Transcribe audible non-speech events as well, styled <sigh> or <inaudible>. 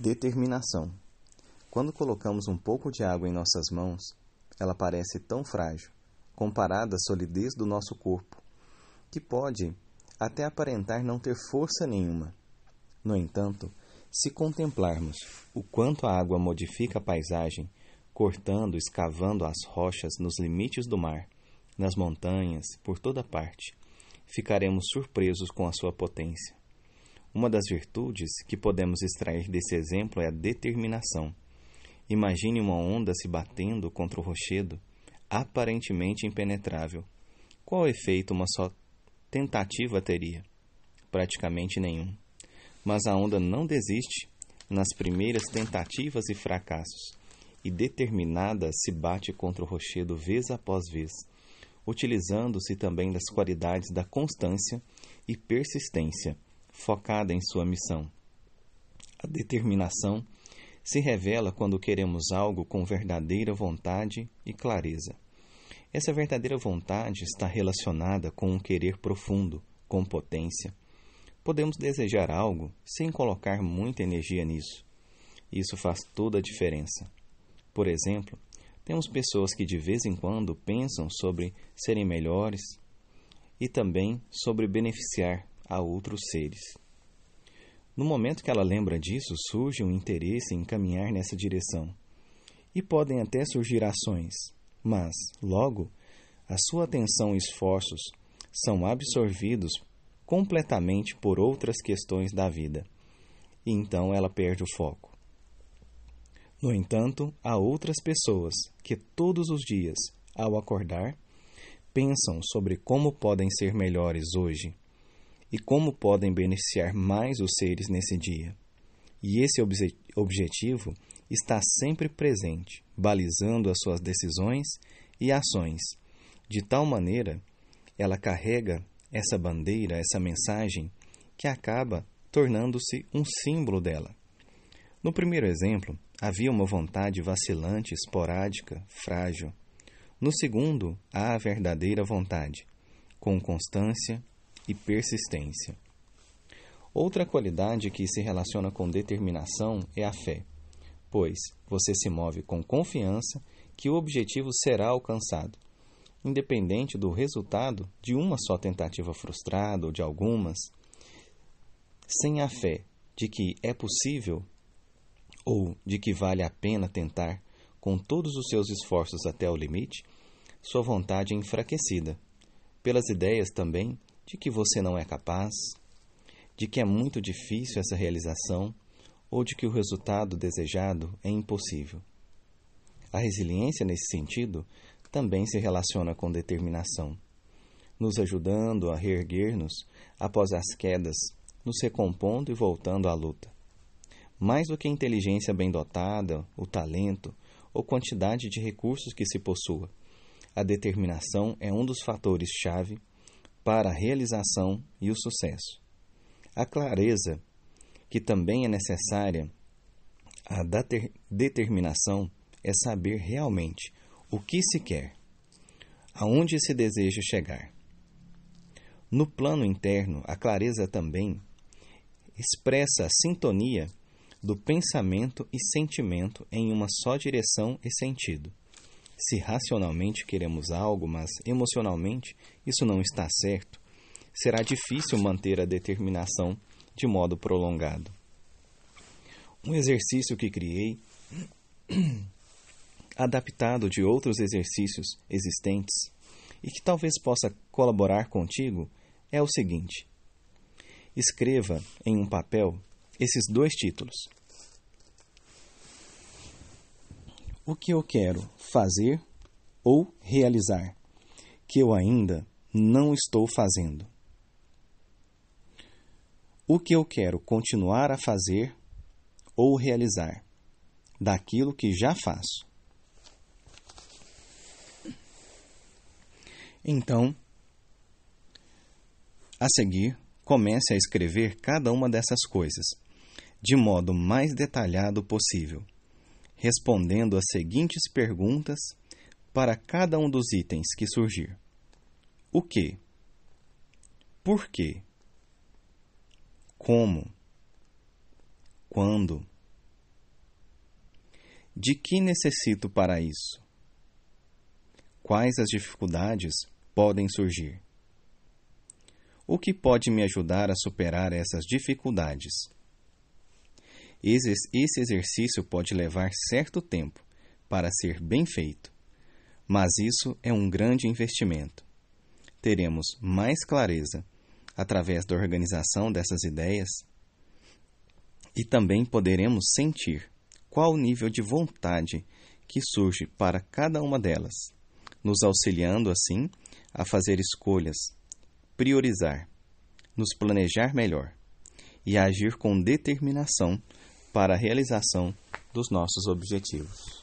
Determinação. Quando colocamos um pouco de água em nossas mãos, ela parece tão frágil, comparada à solidez do nosso corpo, que pode até aparentar não ter força nenhuma. No entanto, se contemplarmos o quanto a água modifica a paisagem, cortando, escavando as rochas nos limites do mar, nas montanhas, por toda parte, ficaremos surpresos com a sua potência. Uma das virtudes que podemos extrair desse exemplo é a determinação. Imagine uma onda se batendo contra o rochedo, aparentemente impenetrável. Qual efeito uma só tentativa teria? Praticamente nenhum. Mas a onda não desiste nas primeiras tentativas e fracassos, e determinada se bate contra o rochedo vez após vez, utilizando-se também das qualidades da constância e persistência focada em sua missão. A determinação se revela quando queremos algo com verdadeira vontade e clareza. Essa verdadeira vontade está relacionada com um querer profundo, com potência. Podemos desejar algo sem colocar muita energia nisso. Isso faz toda a diferença. Por exemplo, temos pessoas que de vez em quando pensam sobre serem melhores e também sobre beneficiar a outros seres. No momento que ela lembra disso, surge um interesse em caminhar nessa direção. E podem até surgir ações, mas, logo, a sua atenção e esforços são absorvidos completamente por outras questões da vida. E então ela perde o foco. No entanto, há outras pessoas que todos os dias, ao acordar, pensam sobre como podem ser melhores hoje e como podem beneficiar mais os seres nesse dia. E esse obje objetivo está sempre presente, balizando as suas decisões e ações. De tal maneira, ela carrega essa bandeira, essa mensagem, que acaba tornando-se um símbolo dela. No primeiro exemplo, havia uma vontade vacilante, esporádica, frágil. No segundo, há a verdadeira vontade, com constância, e persistência. Outra qualidade que se relaciona com determinação é a fé, pois você se move com confiança que o objetivo será alcançado, independente do resultado de uma só tentativa frustrada ou de algumas. Sem a fé de que é possível ou de que vale a pena tentar com todos os seus esforços até o limite, sua vontade é enfraquecida, pelas ideias também de que você não é capaz, de que é muito difícil essa realização ou de que o resultado desejado é impossível. A resiliência, nesse sentido, também se relaciona com determinação, nos ajudando a reerguer-nos após as quedas, nos recompondo e voltando à luta. Mais do que a inteligência bem dotada, o talento ou quantidade de recursos que se possua, a determinação é um dos fatores-chave para a realização e o sucesso. A clareza, que também é necessária, a determinação é saber realmente o que se quer, aonde se deseja chegar. No plano interno, a clareza também expressa a sintonia do pensamento e sentimento em uma só direção e sentido. Se racionalmente queremos algo, mas emocionalmente isso não está certo, será difícil manter a determinação de modo prolongado. Um exercício que criei, <clears throat> adaptado de outros exercícios existentes e que talvez possa colaborar contigo, é o seguinte: escreva em um papel esses dois títulos. O que eu quero fazer ou realizar, que eu ainda não estou fazendo. O que eu quero continuar a fazer ou realizar, daquilo que já faço. Então, a seguir, comece a escrever cada uma dessas coisas, de modo mais detalhado possível respondendo as seguintes perguntas para cada um dos itens que surgir: O que? Por quê? Como? Quando? De que necessito para isso? Quais as dificuldades podem surgir? O que pode me ajudar a superar essas dificuldades? Esse exercício pode levar certo tempo para ser bem feito, mas isso é um grande investimento. Teremos mais clareza através da organização dessas ideias e também poderemos sentir qual o nível de vontade que surge para cada uma delas, nos auxiliando assim a fazer escolhas, priorizar, nos planejar melhor e agir com determinação para a realização dos nossos objetivos.